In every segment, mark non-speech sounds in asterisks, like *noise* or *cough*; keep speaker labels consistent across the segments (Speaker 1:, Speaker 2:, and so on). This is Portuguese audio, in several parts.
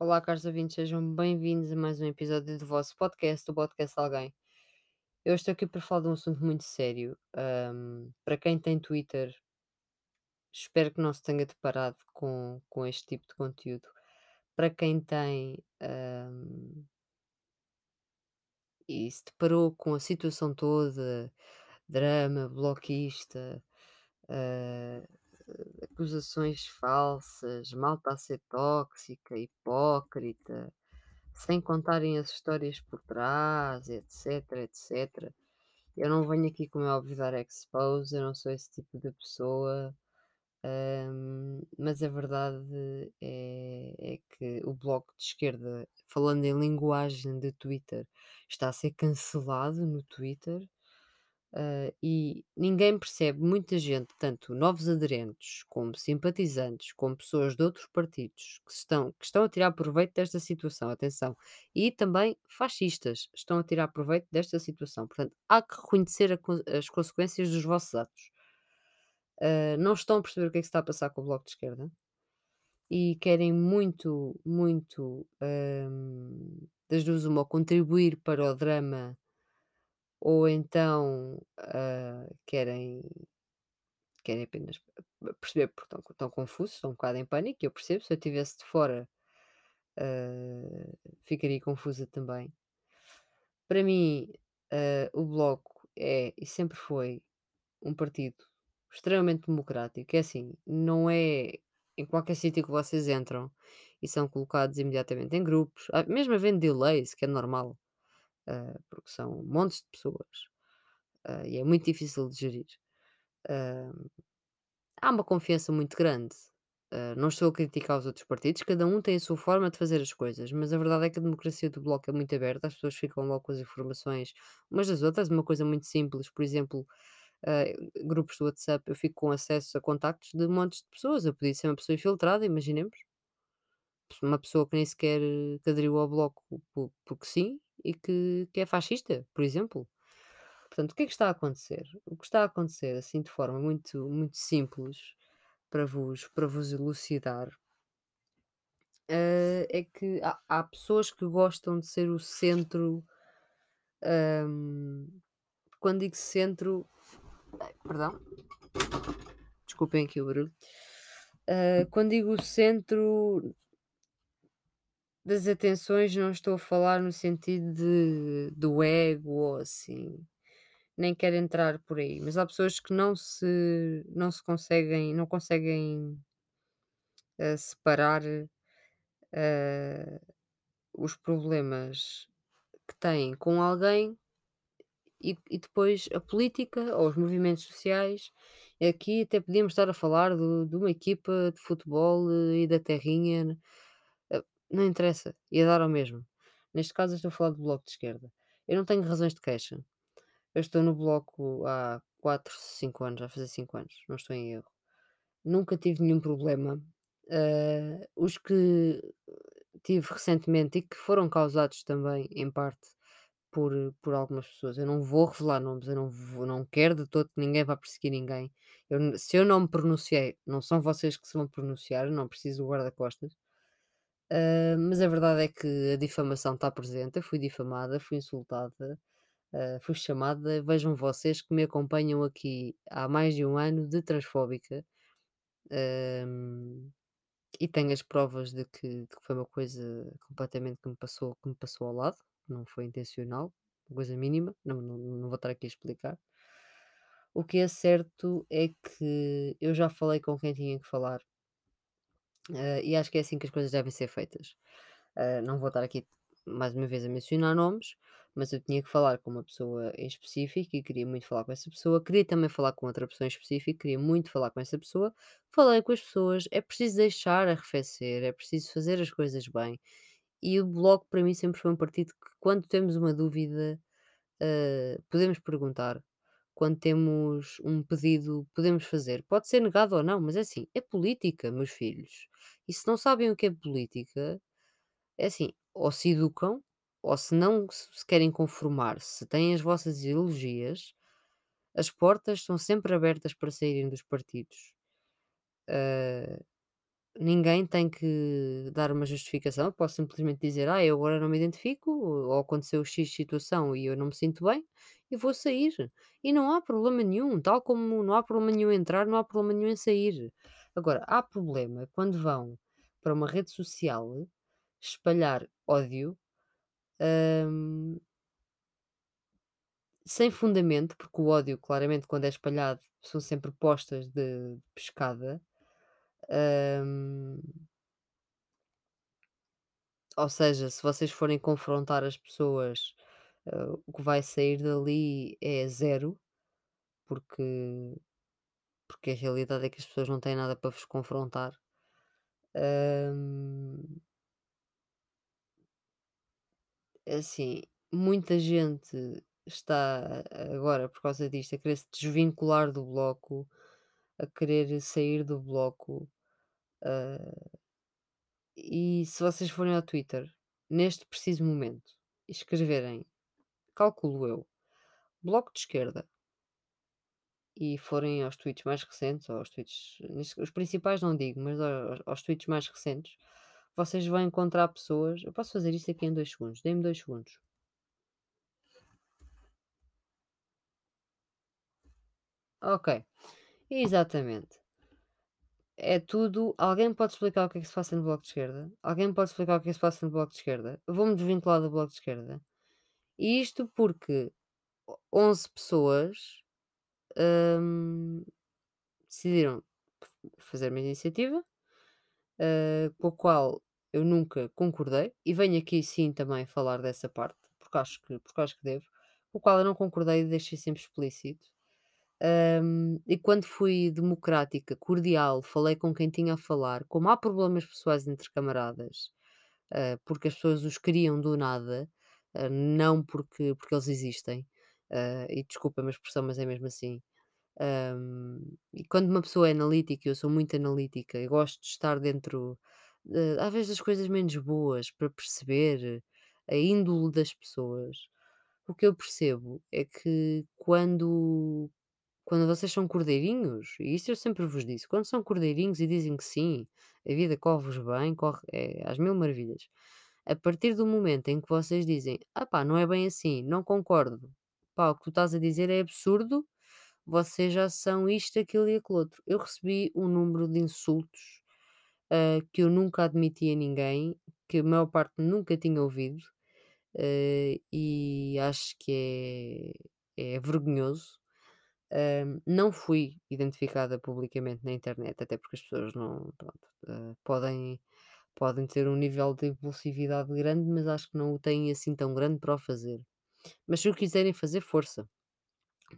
Speaker 1: Olá, caros ouvintes, sejam bem-vindos a mais um episódio do vosso podcast, o Podcast Alguém. Eu estou aqui para falar de um assunto muito sério. Ahm, para quem tem Twitter, espero que não se tenha deparado com, com este tipo de conteúdo. Para quem tem ahm, e se deparou com a situação toda, drama, bloquista, ah, acusações falsas, malta a ser tóxica, hipócrita, sem contarem as histórias por trás, etc, etc. Eu não venho aqui, como é óbvio, dar expose, eu não sou esse tipo de pessoa, hum, mas a verdade é, é que o Bloco de Esquerda, falando em linguagem de Twitter, está a ser cancelado no Twitter. Ah, e ninguém percebe, muita gente, tanto novos aderentes, como simpatizantes, como pessoas de outros partidos que estão, que estão a tirar proveito desta situação, atenção, e também fascistas estão a tirar proveito desta situação. Portanto, há que reconhecer as consequências dos vossos atos. Ah, não estão a perceber o que é que está a passar com o Bloco de Esquerda e querem muito, muito, hum, das duas uma, contribuir para o drama ou então ah, querem Querem apenas perceber porque estão estão confusos, estão um bocado em pânico, eu percebo, se eu estivesse de fora, hã, ficaria confusa também. Para mim, hã, o Bloco é e sempre foi um partido extremamente democrático. É assim, não é em qualquer sítio que vocês entram e são colocados imediatamente em grupos, ah, mesmo havendo delays, que é normal, hã, porque são montes de pessoas, hã, e é muito difícil de gerir. Hã Há uma confiança muito grande. Não estou a criticar os outros partidos, cada um tem a sua forma de fazer as coisas, mas a verdade é que a democracia do Bloco é muito aberta, as pessoas ficam logo com as informações umas das outras, uma coisa muito simples, por exemplo, ah, grupos do WhatsApp, eu fico com acesso a contactos de montes de pessoas, eu podia ser uma pessoa infiltrada, imaginemos, uma pessoa que nem sequer eh, que aderiu ao Bloco po- porque sim e que, que é fascista, por exemplo. Portanto, o que é que está a acontecer? O que está a acontecer, assim, de forma muito, muito simples, para vos, para vos elucidar, eh, é que há, há pessoas que gostam de ser o centro. ahm, quando digo centro, perdão, desculpem aqui o barulho. Ah, quando digo centro das atenções, não estou a falar no sentido de, do ego ou assim. Nem quero entrar por aí, mas há pessoas que não se, não se conseguem, não conseguem eh, separar eh, os problemas que têm com alguém e, e depois a política ou os movimentos sociais. Aqui até podíamos estar a falar do- de uma equipa de futebol eh, e da terrinha, eh, não interessa, ia dar ao mesmo. Neste caso, estou a falar do Bloco de Esquerda. Eu não tenho razões de queixa. Eu estou no Bloco há 4 5 anos, já fazer 5 anos, não estou em erro. Nunca tive nenhum problema. Ah, os que tive recentemente e que foram causados também, em parte, por, por algumas pessoas. Eu não vou revelar nomes, eu não, vou, não quero de todo que ninguém vá perseguir ninguém. Eu se eu não me pronunciei, não são vocês que se vão pronunciar, não preciso guarda-costas. Ah, mas a verdade é que a difamação está presente. Eu fui difamada, fui insultada, ah, fui chamada. Vejam vocês que me acompanham aqui há mais de um ano de transfóbica. E tenho as provas de que, de que foi uma coisa completamente que me passou, que me passou ao lado, não foi intencional, coisa mínima, não, não, não vou estar aqui a explicar. O que é certo é que eu já falei com quem tinha que falar, eh, e acho que é assim que as coisas devem ser feitas. Eh, não vou estar aqui mais uma vez a mencionar nomes, mas eu tinha que falar com uma pessoa em específico e queria muito falar com essa pessoa. Queria também falar com outra pessoa em específico, queria muito falar com essa pessoa. Falei com as pessoas, é preciso deixar arrefecer, é preciso fazer as coisas bem. E o Bloco para mim sempre foi um partido que quando temos uma dúvida, eh, podemos perguntar. Quando temos um pedido, podemos fazer. Pode ser negado ou não, mas é assim, é política, meus filhos. E se não sabem o que é política, é assim, ou se educam, ou se não se querem conformar, se têm as vossas ideologias, as portas são sempre abertas para saírem dos partidos. Ah, ninguém tem que dar uma justificação, posso simplesmente dizer: "Ah, eu agora não me identifico, ou aconteceu X situação e eu não me sinto bem, e vou sair". E não há problema nenhum, tal como não há problema nenhum entrar, não há problema nenhum em sair. Agora, há problema quando vão para uma rede social espalhar ódio, hum, sem fundamento, porque o ódio, claramente, quando é espalhado, são sempre postas de pescada. Ou seja, se vocês forem confrontar as pessoas, hã, o que vai sair dali é zero, porque porque a realidade é que as pessoas não têm nada para vos confrontar. É assim, muita gente está agora, por causa disto, a querer se desvincular do bloco, a querer sair do bloco. Hã, e se vocês forem ao Twitter, neste preciso momento, escreverem, calculo eu, Bloco de Esquerda e forem aos tweets mais recentes, aos tweets, os principais não digo, mas aos, aos tweets mais recentes, vocês vão encontrar pessoas. Eu posso fazer isto aqui em dois segundos, dê-me dois segundos. Ok, exatamente. É tudo. Alguém pode explicar o que é que se passa no Bloco de Esquerda? Alguém pode explicar o que é que se passa no Bloco de Esquerda? Vou-me desvincular do Bloco de Esquerda. E isto porque 11 pessoas hum, decidiram fazer uma iniciativa eh, com a qual eu nunca concordei, e venho aqui sim também falar dessa parte, porque acho que, porque acho que devo, com o qual eu não concordei e deixei sempre explícito. E quando fui democrática, cordial, falei com quem tinha a falar, como há problemas pessoais entre camaradas, ah, porque as pessoas os criam do nada, ah, não porque, porque eles existem, ah, e desculpa a expressão, mas é mesmo assim. E quando uma pessoa é analítica, eu sou muito analítica, eu gosto de estar dentro, de, às vezes, das coisas menos boas para perceber a índole das pessoas. O que eu percebo é que quando, quando vocês são cordeirinhos, e isso eu sempre vos disse, quando são cordeirinhos e dizem que sim, a vida corre-vos bem, corre é, às mil maravilhas. A partir do momento em que vocês dizem, ah pá, não é bem assim, não concordo, pá, o que tu estás a dizer é absurdo, vocês já são isto, aquilo e aquilo outro. Eu recebi um número de insultos, ah, que eu nunca admiti a ninguém, que a maior parte nunca tinha ouvido, ah, e acho que é, é vergonhoso. Ah, não fui identificada publicamente na internet, até porque as pessoas não, pronto, ah, podem, podem ter um nível de impulsividade grande, mas acho que não o têm assim tão grande para o fazer. Mas se o quiserem fazer, força,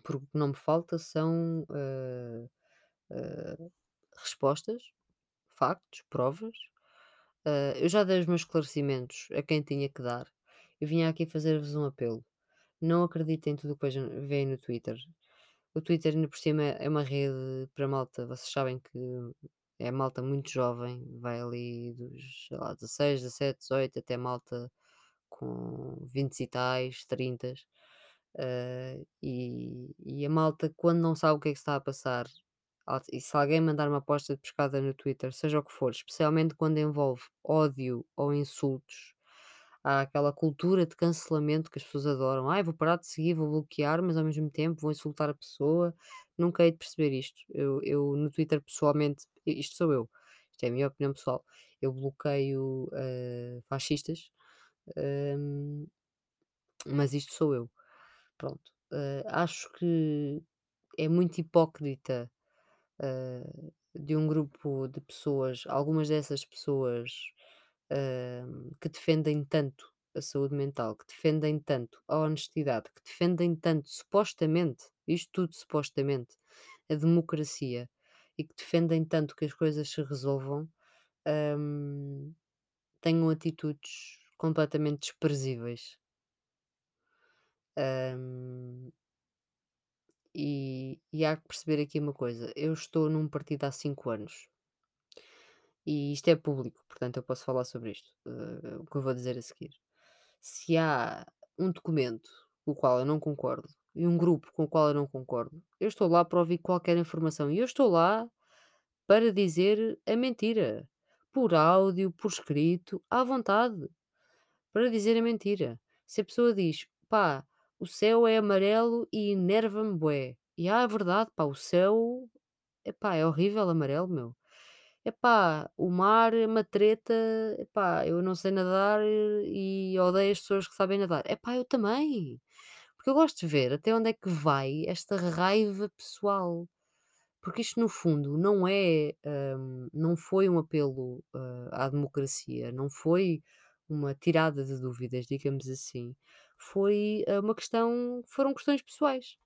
Speaker 1: porque o que não me falta são. ah, ah, respostas, factos, provas. Eu já dei os meus esclarecimentos a quem tinha que dar. Eu vinha aqui fazer-vos um apelo. Não acreditem em tudo o que veem no Twitter. O Twitter, ainda por cima, é uma rede para malta. Vocês sabem que é malta muito jovem, vai ali dos, sei lá, 16, 17, 18, até malta com 20 e tais, 30. eh, e, e a malta, quando não sabe o que é que está a passar, e se alguém mandar uma aposta de pescada no Twitter, seja o que for, especialmente quando envolve ódio ou insultos, há aquela cultura de cancelamento que as pessoas adoram. Ai, vou parar de seguir, vou bloquear, mas ao mesmo tempo vou insultar a pessoa. Nunca hei de perceber isto. Eu, eu no Twitter, pessoalmente, isto sou eu, isto é a minha opinião pessoal. Eu bloqueio eh, fascistas, hum, mas isto sou eu. Pronto. Eh, acho que é muito hipócrita eh, de um grupo de pessoas, algumas dessas pessoas hum, que defendem tanto a saúde mental, que defendem tanto a honestidade, que defendem tanto, supostamente, isto tudo supostamente, a democracia e que defendem tanto que as coisas se resolvam, hum, tenham atitudes completamente desprezíveis. Hum, e, e há que perceber aqui uma coisa: eu estou num partido há cinco anos e isto é público, portanto eu posso falar sobre isto, eh, o que eu vou dizer a seguir. Se há um documento com o qual eu não concordo e um grupo com o qual eu não concordo, eu estou lá para ouvir qualquer informação e eu estou lá para dizer a mentira. por áudio, por escrito, à vontade, para dizer a mentira. Se a pessoa diz: "Pá, o céu é amarelo e enerva-me bué", e ah, é verdade, pá, o céu, epá, é horrível amarelo, meu. Epá, o mar é uma treta, epá, eu não sei nadar e odeio as pessoas que sabem nadar. Epá, eu também, porque eu gosto de ver até onde é que vai esta raiva pessoal. Porque isto no fundo não é, hum, não foi um apelo, hã, à democracia, não foi uma tirada de dúvidas, digamos assim. Foi, hã, uma questão foram questões pessoais.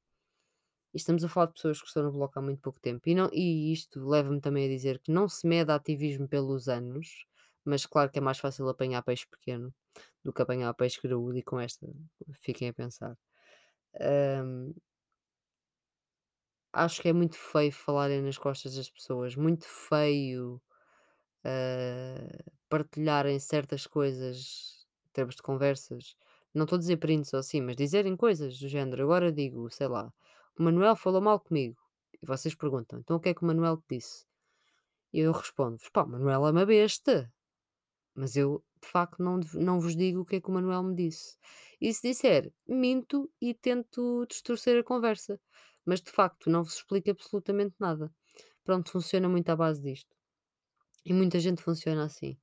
Speaker 1: E estamos a falar de pessoas que estão no bloco há muito pouco tempo e não e isto leva-me também a dizer que não se mede ativismo pelos anos, mas claro que é mais fácil apanhar peixe pequeno do que apanhar peixe graúdo e com esta fiquem a pensar. Hum, acho que é muito feio falarem nas costas das pessoas, muito feio, ah, partilharem certas coisas em termos de conversas. Não estou a dizer prints ou assim, mas dizerem coisas do género. Agora digo, sei lá, o Manuel falou mal comigo. E vocês perguntam, então o que é que o Manuel te disse? E eu respondo-vos, pá, o Manuel é uma besta. Mas eu, de facto, não, não vos digo o que é que o Manuel me disse. E se disser, minto e tento distorcer a conversa. Mas, de facto, não vos explico absolutamente nada. Pronto, funciona muito à base disto. E muita gente funciona assim.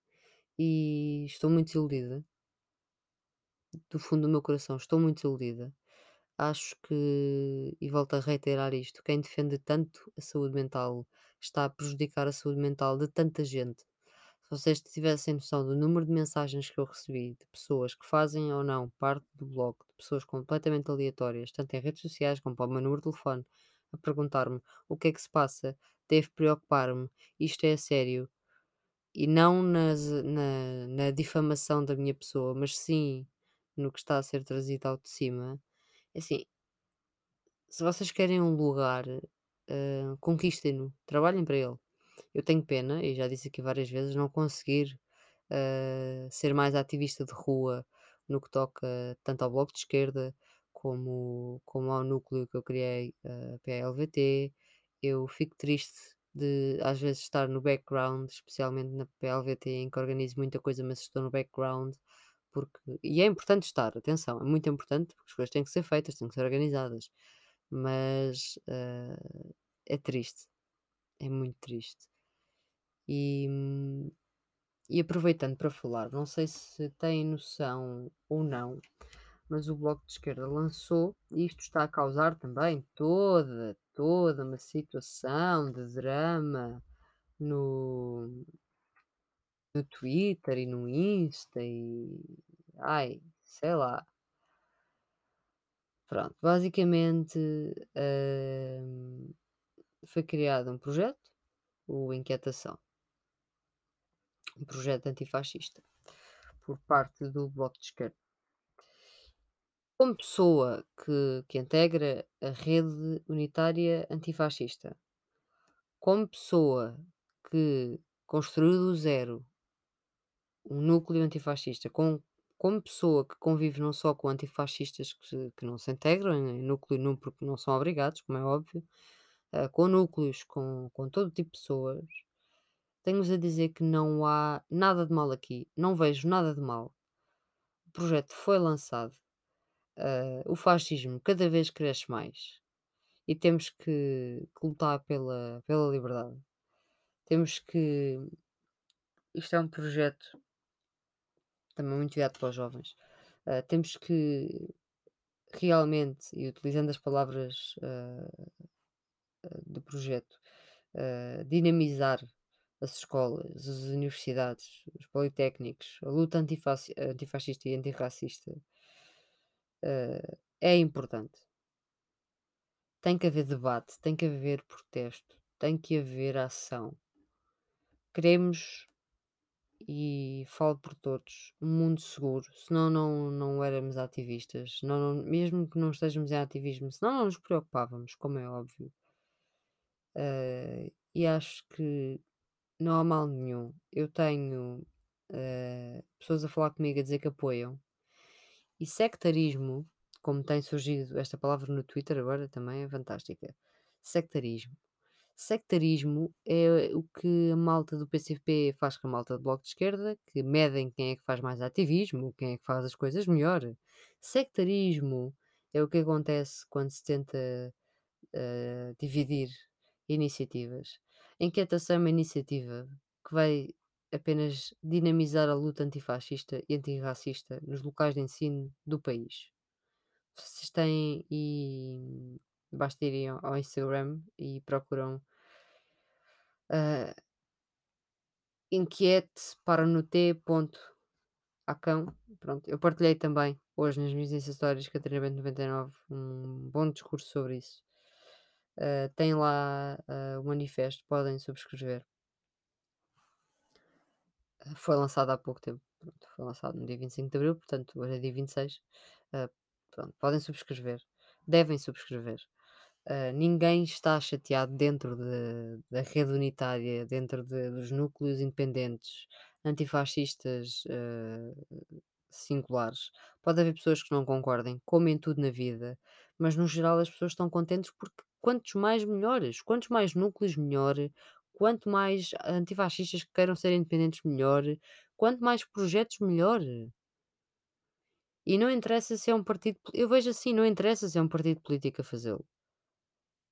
Speaker 1: E estou muito desiludida, do fundo do meu coração, estou muito desiludida. Acho que, e volto a reiterar isto, quem defende tanto a saúde mental está a prejudicar a saúde mental de tanta gente. Se vocês tivessem noção do número de mensagens que eu recebi de pessoas que fazem ou não parte do blog, de pessoas completamente aleatórias, tanto em redes sociais como para o meu número de telefone, a perguntar-me o que é que se passa, deve preocupar-me, isto é sério, e não nas na na difamação da minha pessoa, mas sim no que está a ser trazido ao de cima, assim, se vocês querem um lugar, hã, conquistem-no, trabalhem para ele. Eu tenho pena, e já disse aqui várias vezes, não conseguir, hã, ser mais ativista de rua no que toca tanto ao Bloco de Esquerda como como ao núcleo que eu criei, a PLVT. Eu fico triste de, às vezes, estar no background, especialmente na PLVT, em que organizo muita coisa, mas estou no background, porque e é importante estar, atenção, é muito importante, porque as coisas têm que ser feitas, têm que ser organizadas, mas, hã, é triste, é muito triste. E, e aproveitando para falar, não sei se têm noção ou não, mas o Bloco de Esquerda lançou, e isto está a causar também toda, toda uma situação de drama no, no Twitter e no Insta e ai, sei lá. Pronto, basicamente hum, foi criado um projeto, o Inquietação, um projeto antifascista, por parte do Bloco de Esquerda. Como pessoa que, que integra a rede unitária antifascista, como pessoa que construiu do zero um núcleo antifascista, com, como pessoa que convive não só com antifascistas que, que não se integram em núcleo nenhum porque não são obrigados, como é óbvio, eh, com núcleos, com, com todo tipo de pessoas, tenho-vos a dizer que não há nada de mal aqui, não vejo nada de mal. O projeto foi lançado, eh, o fascismo cada vez cresce mais e temos que, que lutar pela, pela liberdade. Temos que. Isto é um projeto também muito virado para os jovens. eh, temos que realmente, e utilizando as palavras eh, do projeto, eh, dinamizar as escolas, as universidades, os politécnicos, a luta antifaci- antifascista e antirracista é importante. Tem que haver debate, tem que haver protesto, tem que haver ação. Queremos, e falo por todos, um mundo seguro, senão não, não éramos ativistas, senão não, mesmo que não estejamos em ativismo, senão não nos preocupávamos, como é óbvio. Eh, e acho que não há mal nenhum. Eu tenho eh, pessoas a falar comigo a dizer que apoiam. E sectarismo, como tem surgido esta palavra no Twitter agora também é fantástica. Sectarismo. Sectarismo é o que a malta do PCP faz com a malta do Bloco de Esquerda, que medem quem é que faz mais ativismo, quem é que faz as coisas melhor. Sectarismo é o que acontece quando se tenta, eh, dividir iniciativas. Inquietação é uma iniciativa que vai apenas dinamizar a luta antifascista e antirracista nos locais de ensino do país. Vocês têm e basta irem ao Instagram e procuram, ah, inquiete para no Acão. Pronto, eu partilhei também hoje nas minhas Stories Catarina Bento 99 um bom discurso sobre isso. Ah, tem lá, ah, o manifesto, podem subscrever. Foi lançado há pouco tempo, pronto, foi lançado no dia 25 de abril, portanto hoje é dia 26. Ah, pronto, podem subscrever, devem subscrever. Ah, ninguém está chateado dentro de- da rede unitária, dentro de- dos núcleos independentes, antifascistas ah, singulares. Pode haver pessoas que não concordem, como em tudo na vida, mas no geral as pessoas estão contentes porque quantos mais melhores, quantos mais núcleos melhor, quanto mais antifascistas que queiram ser independentes melhor, quanto mais projetos melhor. E não interessa se é um partido, eu vejo assim, não interessa se é um partido político a fazê-lo.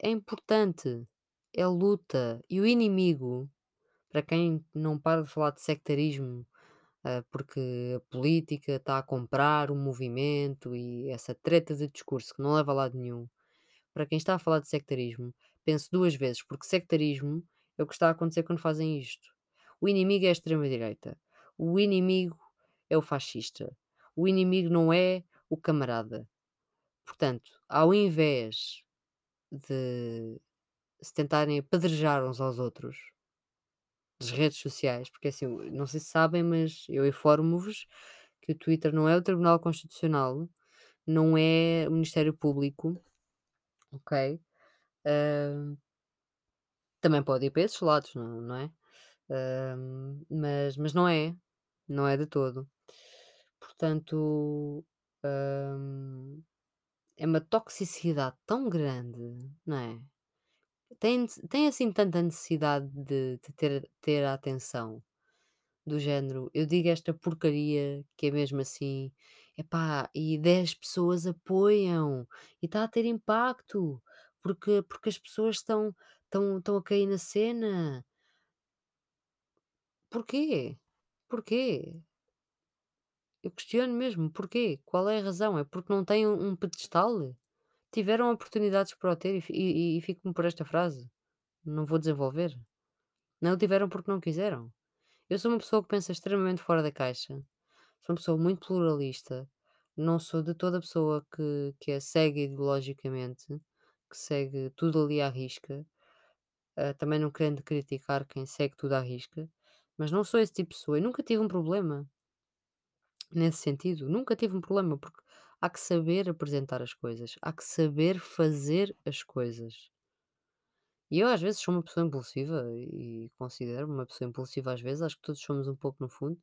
Speaker 1: É importante, é luta. E o inimigo, para quem não para de falar de sectarismo, ah, porque a política está a comprar um movimento e essa treta de discurso que não leva a lado nenhum. Para quem está a falar de sectarismo, pense duas vezes, porque sectarismo é o que está a acontecer quando fazem isto. O inimigo é a extrema-direita. O inimigo é o fascista. O inimigo não é o camarada. Portanto, ao invés de se tentarem apedrejar uns aos outros das redes sociais, porque assim, não sei se sabem, mas eu informo-vos que o Twitter não é o Tribunal Constitucional, não é o Ministério Público, ok? Ah, também pode ir para esses lados, não, não é? Ah, mas, mas não é, não é de todo. Portanto, ah, é uma toxicidade tão grande, não é? Tem, tem assim tanta necessidade de, de ter, ter a atenção Do género, eu digo esta porcaria que é mesmo assim, epá, e 10 pessoas apoiam e está a ter impacto, porque porque as pessoas estão estão estão a cair na cena. Porquê? Porquê? Eu questiono mesmo, porquê? Qual é a razão? É porque não têm um pedestal? Tiveram oportunidades para o ter e e e fico-me por esta frase, não vou desenvolver. Não tiveram porque não quiseram. Eu sou uma pessoa que pensa extremamente fora da caixa. Sou uma pessoa muito pluralista. Não sou de toda pessoa que, que é ideologicamente, que segue tudo ali à risca. Ah, também não querendo criticar quem segue tudo à risca. Mas não sou esse tipo de pessoa e nunca tive um problema nesse sentido. Nunca tive um problema porque há que saber apresentar as coisas, há que saber fazer as coisas. E eu às vezes sou uma pessoa impulsiva e considero-me uma pessoa impulsiva às vezes, acho que todos somos um pouco no fundo,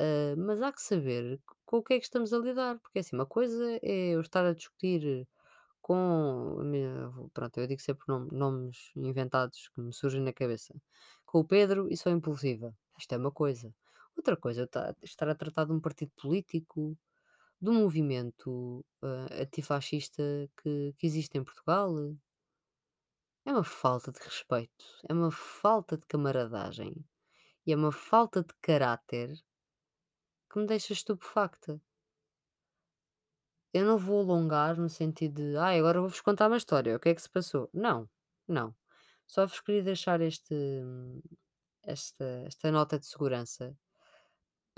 Speaker 1: ah, mas há que saber com o que é que estamos a lidar, porque é assim, uma coisa é eu estar a discutir com, minha- pronto, eu digo sempre nom- nomes inventados que me surgem na cabeça, com o Pedro e sou impulsiva. Isto é uma coisa. Outra coisa, ta- estar a tratar de um partido político, um movimento ah, antifascista que, que existe em Portugal. É uma falta de respeito, é uma falta de camaradagem e é uma falta de caráter que me deixa estupefacta. Eu não vou alongar no sentido de, ai, agora vou-vos contar uma história, o que é que se passou? Não, não. Só vos queria deixar este, esta, esta nota de segurança.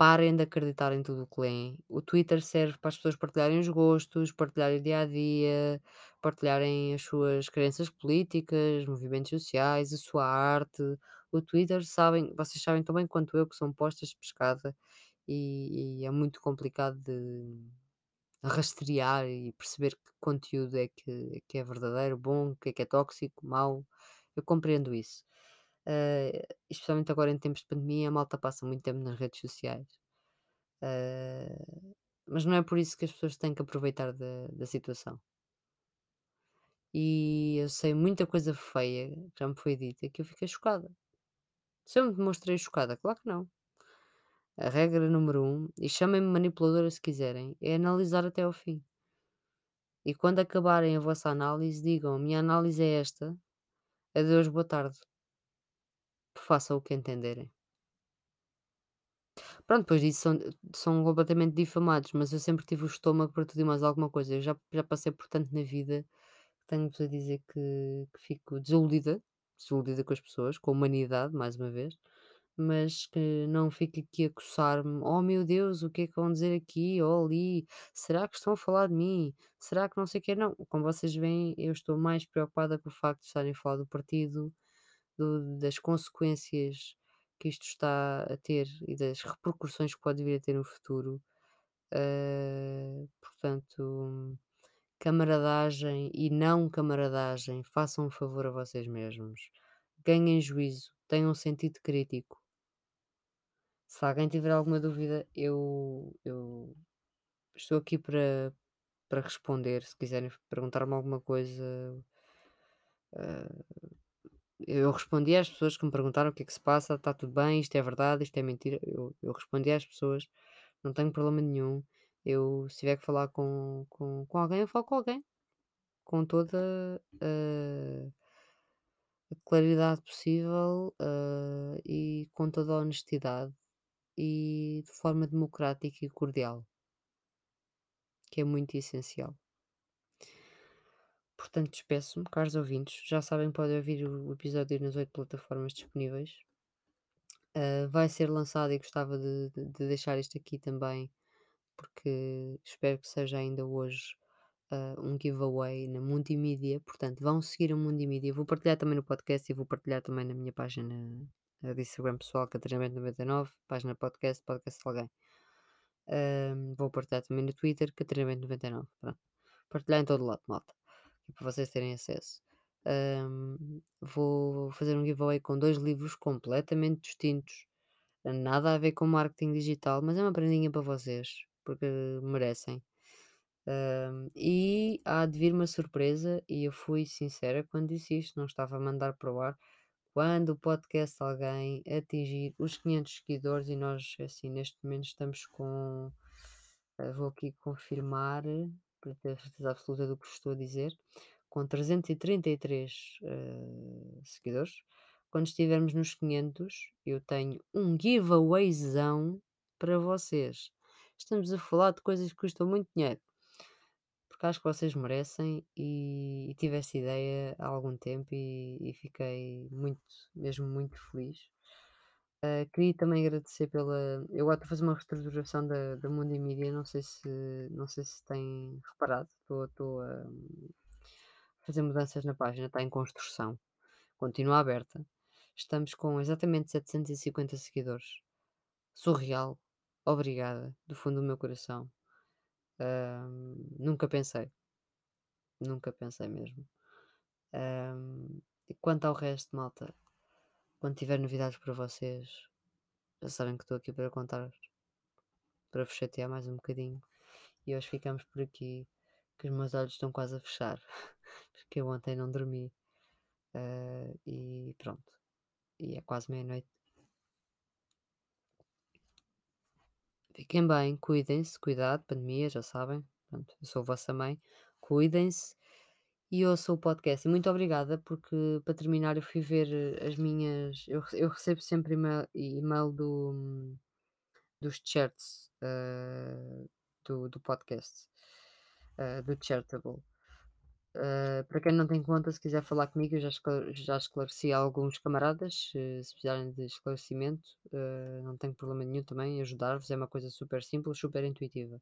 Speaker 1: Parem de acreditar em tudo o que leem. O Twitter serve para as pessoas partilharem os gostos, partilharem o dia a dia, partilharem as suas crenças políticas, movimentos sociais, a sua arte. O Twitter, sabem, vocês sabem tão bem quanto eu que são postas de pescada e, e é muito complicado de rastrear e perceber que conteúdo é que, que é verdadeiro, bom, o que é que é tóxico, mau. Eu compreendo isso. Eh, especialmente agora em tempos de pandemia, a malta passa muito tempo nas redes sociais. Eh, mas não é por isso que as pessoas têm que aproveitar da, da situação. e eu sei muita coisa feia que já me foi dita que eu fiquei chocada. Se eu me demonstrei chocada, claro que não. A regra número um, e chamem-me manipuladora se quiserem, é analisar até ao fim. E quando acabarem a vossa análise, digam: minha análise é esta, adeus, boa tarde. Façam o que entenderem. Pronto, depois disso são, são completamente difamados, mas eu sempre tive o estômago para tudo e mais alguma coisa. Eu já, já passei por tanto na vida que tenho-vos a dizer que, que fico desiludida, desiludida com as pessoas, com a humanidade, mais uma vez, mas que não fico aqui a coçar-me, oh meu Deus, o que é que vão dizer aqui ou ali? Será que estão a falar de mim? Será que não sei o que Não, como vocês veem, eu estou mais preocupada com o facto de estarem a falar do partido, do- das consequências que isto está a ter e das repercussões que pode vir a ter no futuro. Eh, portanto, camaradagem e não camaradagem, façam um favor a vocês mesmos. Ganhem juízo, tenham sentido crítico. Se alguém tiver alguma dúvida, eu, eu estou aqui para, para responder. Se quiserem perguntar-me alguma coisa, eh, Eu respondi às pessoas que me perguntaram o que é que se passa, está tudo bem, isto é verdade, isto é mentira. Eu, eu respondi às pessoas, não tenho problema nenhum. Eu, se tiver que falar com, com, com alguém, eu falo com alguém, com toda eh, a claridade possível eh, e com toda a honestidade e de forma democrática e cordial, que é muito essencial. Portanto, despeço-me, caros ouvintes. Já sabem, podem ouvir o episódio nas oito plataformas disponíveis. Uh, vai ser lançado e gostava de, de- de deixar isto aqui também, porque espero que seja ainda hoje uh, um giveaway na Multimídia. Portanto, vão seguir a Multimídia. Vou partilhar também no podcast e vou partilhar também na minha página uh, de Instagram pessoal, Catarina99, página podcast, podcast de alguém. Um, vou partilhar também no Twitter, Catarina99. Pronto. Partilhar em todo lado, malta, para vocês terem acesso. Um, vou fazer um giveaway com dois livros completamente distintos Nada a ver com marketing digital, mas é uma prendinha para vocês, porque merecem. Ahm, e há de vir uma surpresa, e eu fui sincera quando disse isto, não estava a mandar para o ar. Quando o podcast de alguém atingir os 500 seguidores, e nós, assim, neste momento estamos com. eh, vou aqui confirmar, para ter certeza absoluta do que estou a dizer, com 333 eh, seguidores. Quando estivermos nos 500, eu tenho um giveawayzão para vocês. Estamos a falar de coisas que custam muito dinheiro, porque acho que vocês merecem e, e tive essa ideia há algum tempo e, e fiquei muito, mesmo muito feliz. Uh, queria também agradecer pela. Eu agora estou a fazer uma reestruturação da, da Mundo e Mídia, não sei se, não sei se têm reparado, estou, estou a fazer mudanças na página, está em construção, continua aberta. Estamos com exatamente 750 seguidores. Surreal. Obrigada, do fundo do meu coração. Ahm, nunca pensei, nunca pensei mesmo. Ahm, e quanto ao resto, malta, quando tiver novidades para vocês, já sabem que estou aqui para contar, para vos chatear mais um bocadinho. E hoje ficamos por aqui, que os meus olhos estão quase a fechar, *laughs* porque eu ontem não dormi. Ah, e pronto, e é quase meia-noite. Fiquem bem, cuidem-se, cuidado, pandemia, já sabem. Pronto, eu sou a vossa mãe. Cuidem-se e ouçam o podcast. E muito obrigada, porque para terminar eu fui ver eh, as minhas. Eu, eu recebo sempre e-mail, e-mail do, dos chats eh, do, do podcast, eh, do Chartable. Uh, para quem não tem conta, se quiser falar comigo, eu já, esclare- já esclareci a alguns camaradas. Se, se precisarem de esclarecimento, uh, não tenho problema nenhum também ajudar-vos. É uma coisa super simples, super intuitiva.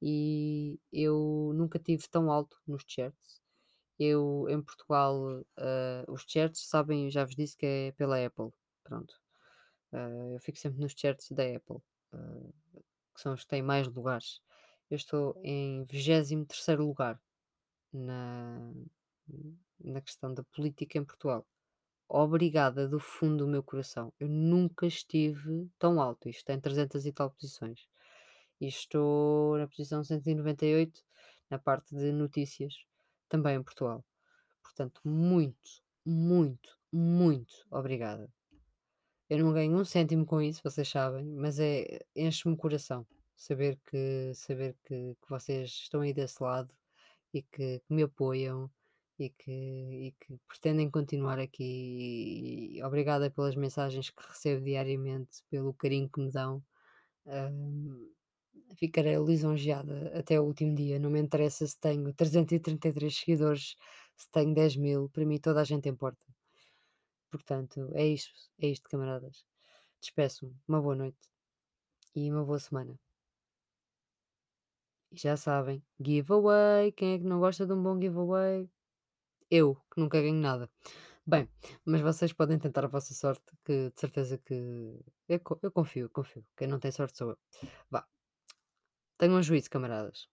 Speaker 1: E eu nunca tive tão alto nos charts. Eu, em Portugal, uh, os charts, sabem, já vos disse que é pela Apple. Pronto. Uh, eu fico sempre nos charts da Apple, uh, que são os que têm mais lugares. Eu estou em 23º lugar na, na questão da política em Portugal. Obrigada do fundo do meu coração. Eu nunca estive tão alto. Isto tem 300 e tal posições. E estou na posição 198 na parte de notícias, também em Portugal. Portanto, muito, muito, muito obrigada. Eu não ganho um cêntimo com isso, vocês sabem, mas é enche-me o coração saber que saber que que vocês estão aí desse lado e que que me apoiam e que e que pretendem continuar aqui. E obrigada pelas mensagens que recebo diariamente, pelo carinho que me dão. Hum, ficarei lisonjeada até o último dia, não me interessa se tenho 333 seguidores, se tenho 10.000, para mim toda a gente importa. Portanto, é isto, é isto, camaradas. Despeço-me, uma boa noite e uma boa semana. E já sabem, giveaway, quem é que não gosta de um bom giveaway? Eu, que nunca ganho nada. Bem, mas vocês podem tentar a vossa sorte, que de certeza que eu, eu confio, confio. Quem não tem sorte sou eu. Vá, tenham juízo, camaradas.